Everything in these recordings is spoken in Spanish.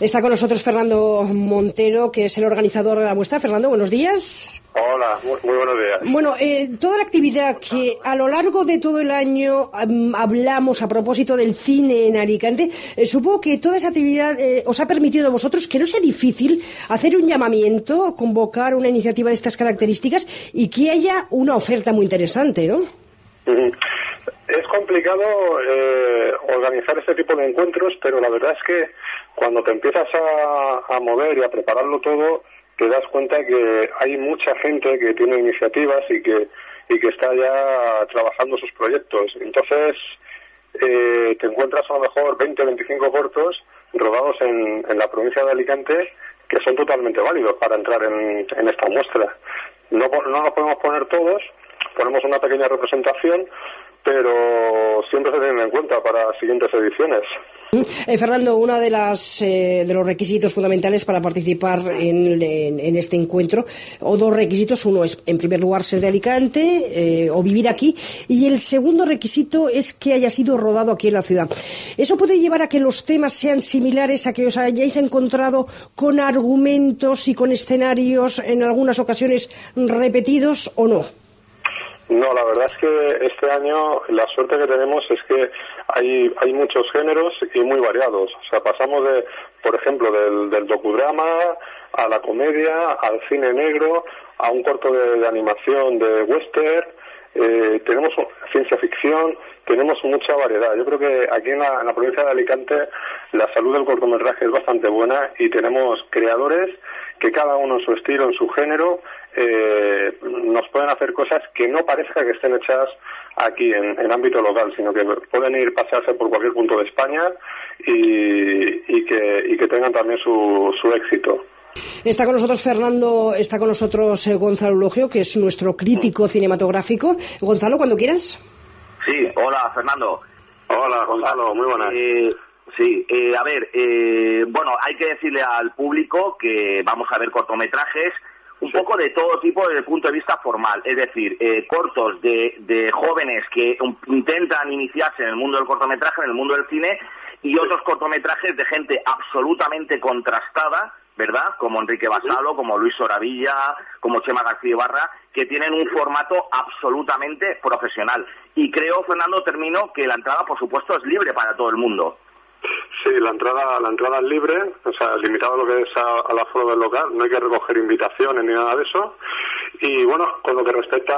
Está con nosotros Fernando Montero, que es el organizador de la muestra. Fernando, buenos días. Hola, muy, buenos días. Bueno, eh, toda la actividad que a lo largo de todo el año am, hablamos a propósito del cine en Alicante, eh, supongo que toda esa actividad eh, os ha permitido a vosotros que no sea difícil hacer un llamamiento, convocar una iniciativa de estas características y que haya una oferta muy interesante, ¿no? Complicado eh, organizar este tipo de encuentros, pero la verdad es que cuando te empiezas a, mover y a prepararlo todo, te das cuenta que hay mucha gente que tiene iniciativas y que y que está ya trabajando sus proyectos. Entonces, eh, te encuentras a lo mejor 20 25 cortos rodados en, en la provincia de Alicante que son totalmente válidos para entrar en, en esta muestra. No, no los podemos poner todos, ponemos una pequeña representación, pero siempre se tienen en cuenta para siguientes ediciones. Eh, Fernando, uno de, las, eh, de los requisitos fundamentales para participar en, en- este encuentro, o dos requisitos, uno es, en primer lugar, ser de Alicante eh, o vivir aquí, y el segundo requisito es que haya sido rodado aquí en la ciudad. ¿Eso puede llevar a que los temas sean similares, a que os hayáis encontrado con argumentos y con escenarios en algunas ocasiones repetidos o no? No, la verdad es que este año la suerte que tenemos es que hay, hay muchos géneros y muy variados. O sea, pasamos de, por ejemplo, del, del docudrama a la comedia, al cine negro, a un corto de, animación de western, eh, tenemos ciencia ficción, tenemos mucha variedad. Yo creo que aquí en la, en la provincia de Alicante la salud del cortometraje es bastante buena y tenemos creadores que cada uno en su estilo, en su género, eh, nos pueden hacer cosas que no parezca que estén hechas aquí en, en ámbito local, sino que pueden ir pasearse por cualquier punto de España y, y que, y que tengan también su, su éxito. Está con nosotros Fernando, está con nosotros eh, Gonzalo Logio, que es nuestro crítico cinematográfico. Gonzalo, cuando quieras. Sí, hola Fernando. Hola, Gonzalo, muy buenas. Eh, sí, eh, a ver, eh, bueno, hay que decirle al público que vamos a ver cortometrajes un poco de todo tipo desde el punto de vista formal, es decir, eh, cortos de, de jóvenes que intentan iniciarse en el mundo del cortometraje, en el mundo del cine, y otros cortometrajes de gente absolutamente contrastada, ¿verdad? Como Enrique Basalo, como Luis Oravilla, como Chema García Ibarra, que tienen un formato absolutamente profesional. Y creo, Fernando, termino que la entrada, por supuesto, es libre para todo el mundo. Sí, la entrada, la entrada es libre, o sea, limitado a lo que es a, al aforo del local, no hay que recoger invitaciones ni nada de eso. Y bueno, con lo que respecta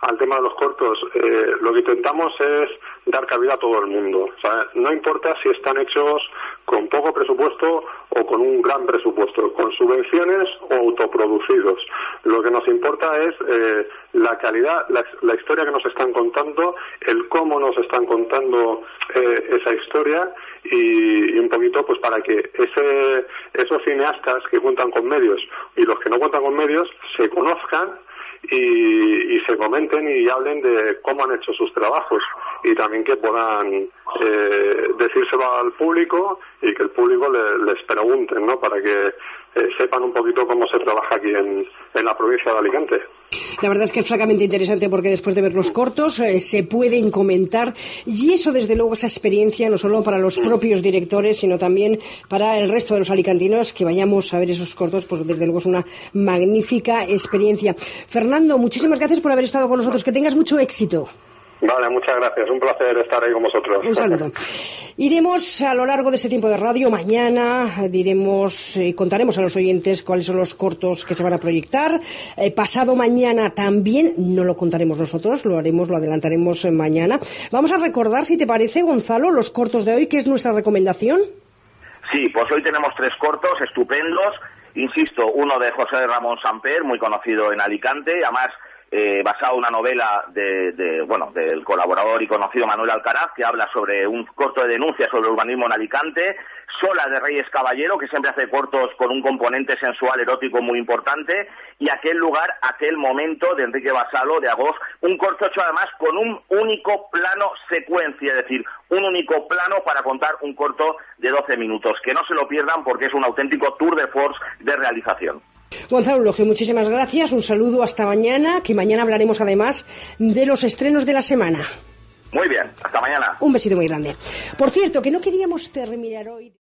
al tema de los cortos, eh, lo que intentamos es dar cabida a todo el mundo. No importa si están hechos con poco presupuesto o con un gran presupuesto, con subvenciones o autoproducidos. Lo que nos importa es eh, la calidad, la, la historia que nos están contando, el cómo nos están contando eh, esa historia y, un poquito pues para que ese, esos cineastas que cuentan con medios y los que no cuentan con medios se conozcan y, y se comenten y hablen de cómo han hecho sus trabajos y también que puedan eh, decírselo al público y que el público le- les pregunten, ¿no? Para que eh, sepan un poquito cómo se trabaja aquí en la provincia de Alicante. La verdad es que es francamente interesante porque después de ver los cortos eh, se pueden comentar y eso desde luego esa experiencia no solo para los propios directores sino también para el resto de los alicantinos que vayamos a ver esos cortos pues desde luego es una magnífica experiencia. Fernando, muchísimas gracias por haber estado con nosotros. Que tengas mucho éxito. Vale, muchas gracias. Un placer estar ahí con vosotros. Un saludo. Iremos a lo largo de este tiempo de radio, mañana diremos, eh, contaremos a los oyentes cuáles son los cortos que se van a proyectar. Eh, pasado mañana también, no lo contaremos nosotros, lo haremos, lo adelantaremos eh, mañana. Vamos a recordar, si te parece, Gonzalo, los cortos de hoy, que es nuestra recomendación. Sí, pues hoy tenemos tres cortos estupendos. Insisto, uno de José Ramón Samper, muy conocido en Alicante, además eh, basado en una novela de, de, bueno, del colaborador y conocido Manuel Alcaraz, que habla sobre un corto de denuncia sobre el urbanismo en Alicante, Sola de Reyes Caballero, que siempre hace cortos con un componente sensual erótico muy importante, y aquel lugar, aquel momento de Enrique Basalo, de Agos, un corto hecho además con un único plano secuencia, es decir, un único plano para contar un corto de 12 minutos. Que no se lo pierdan porque es un auténtico tour de force de realización. Gonzalo Logio, muchísimas gracias, un saludo hasta mañana, que mañana hablaremos además de los estrenos de la semana. Muy bien, hasta mañana. Un besito muy grande. Por cierto, que no queríamos terminar hoy.